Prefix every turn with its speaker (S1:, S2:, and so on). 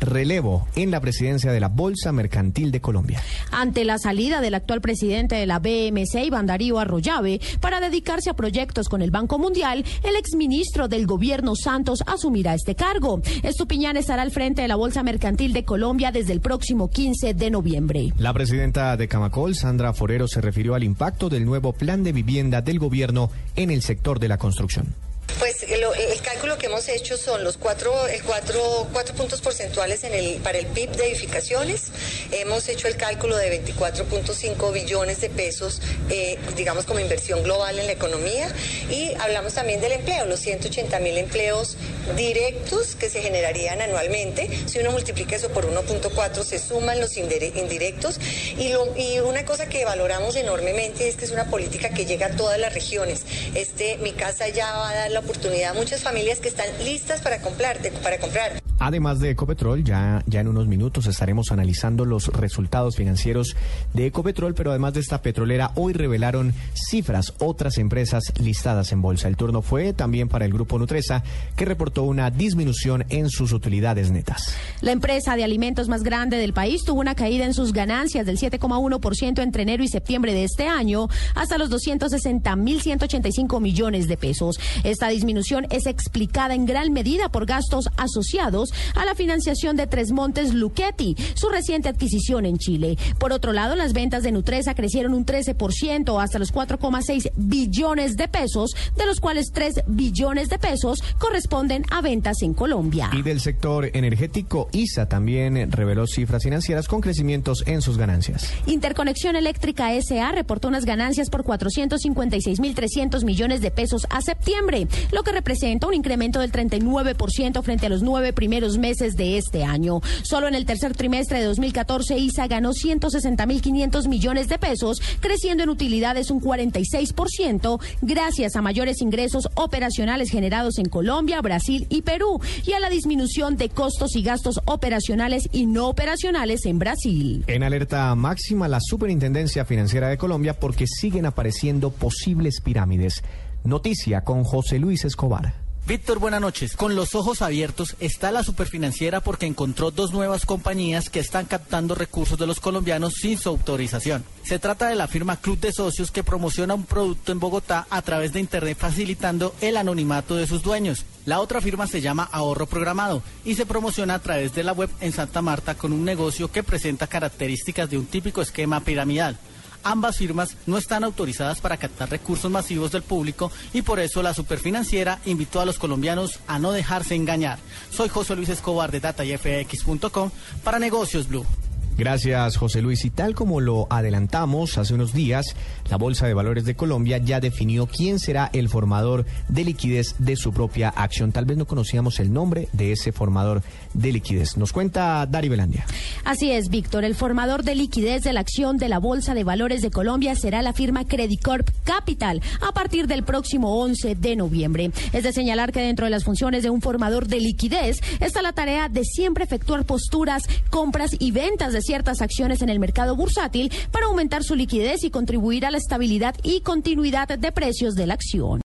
S1: relevo en la presidencia de la Bolsa Mercantil de Colombia.
S2: Ante la salida del actual presidente de la BMC, Iván Darío Arroyave, para dedicarse a proyectos con el Banco Mundial, el exministro del gobierno Santos asumirá este cargo. Estupiñán estará al frente de la Bolsa Mercantil de Colombia desde el próximo 15 de noviembre.
S1: La presidenta de Camacol, Sandra Forero, se refirió al impacto del nuevo plan de vivienda del gobierno en el sector de la construcción.
S3: Pues el cálculo que hemos hecho son los cuatro, el cuatro, cuatro puntos porcentuales en el, para el PIB de edificaciones. Hemos hecho el cálculo de 24.5 billones de pesos, eh, digamos, como inversión global en la economía. Y hablamos también del empleo, los 180 mil empleos directos que se generarían anualmente. Si uno multiplica eso por 1.4, se suman los indirectos. Y, lo, y una cosa que valoramos enormemente es que es una política que llega a todas las regiones. Este, mi casa ya va a dar la oportunidad muchas familias que están listas para comprar, para comprar.
S1: Además de Ecopetrol, ya, ya en unos minutos estaremos analizando los resultados financieros de Ecopetrol, pero además de esta petrolera, hoy revelaron cifras otras empresas listadas en bolsa. El turno fue también para el grupo Nutresa, que reportó una disminución en sus utilidades netas.
S2: La empresa de alimentos más grande del país tuvo una caída en sus ganancias del 7,1% entre enero y septiembre de este año hasta los 260.185 millones de pesos. Esta disminución es explicada en gran medida por gastos asociados a la financiación de Tres Montes Luchetti, su reciente adquisición en Chile. Por otro lado, las ventas de Nutresa crecieron un 13% hasta los 4,6 billones de pesos, de los cuales 3 billones de pesos corresponden a ventas en Colombia.
S1: Y del sector energético, ISA también reveló cifras financieras con crecimientos en sus ganancias.
S2: Interconexión Eléctrica SA reportó unas ganancias por 456.300 millones de pesos a septiembre, lo que representa un incremento del 39% frente a los nueve primeros meses de este año. Solo en el tercer trimestre de 2014, ISA ganó 160.500 millones de pesos, creciendo en utilidades un 46%, gracias a mayores ingresos operacionales generados en Colombia, Brasil y Perú, y a la disminución de costos y gastos operacionales y no operacionales en Brasil.
S1: En alerta máxima, la Superintendencia Financiera de Colombia porque siguen apareciendo posibles pirámides. Noticia con José Luis Escobar.
S4: Víctor, buenas noches. Con los ojos abiertos está la superfinanciera porque encontró dos nuevas compañías que están captando recursos de los colombianos sin su autorización. Se trata de la firma Club de Socios que promociona un producto en Bogotá a través de Internet facilitando el anonimato de sus dueños. La otra firma se llama Ahorro Programado y se promociona a través de la web en Santa Marta con un negocio que presenta características de un típico esquema piramidal. Ambas firmas no están autorizadas para captar recursos masivos del público y por eso la superfinanciera invitó a los colombianos a no dejarse engañar. Soy José Luis Escobar de datayfx.com para Negocios Blue.
S1: Gracias, José Luis. Y tal como lo adelantamos hace unos días, la Bolsa de Valores de Colombia ya definió quién será el formador de liquidez de su propia acción. Tal vez no conocíamos el nombre de ese formador de liquidez. Nos cuenta Dari Belandia.
S2: Así es, Víctor. El formador de liquidez de la acción de la Bolsa de Valores de Colombia será la firma Credicorp Capital a partir del próximo 11 de noviembre. Es de señalar que dentro de las funciones de un formador de liquidez está la tarea de siempre efectuar posturas, compras y ventas de ciertas acciones en el mercado bursátil para aumentar su liquidez y contribuir a la estabilidad y continuidad de precios de la acción.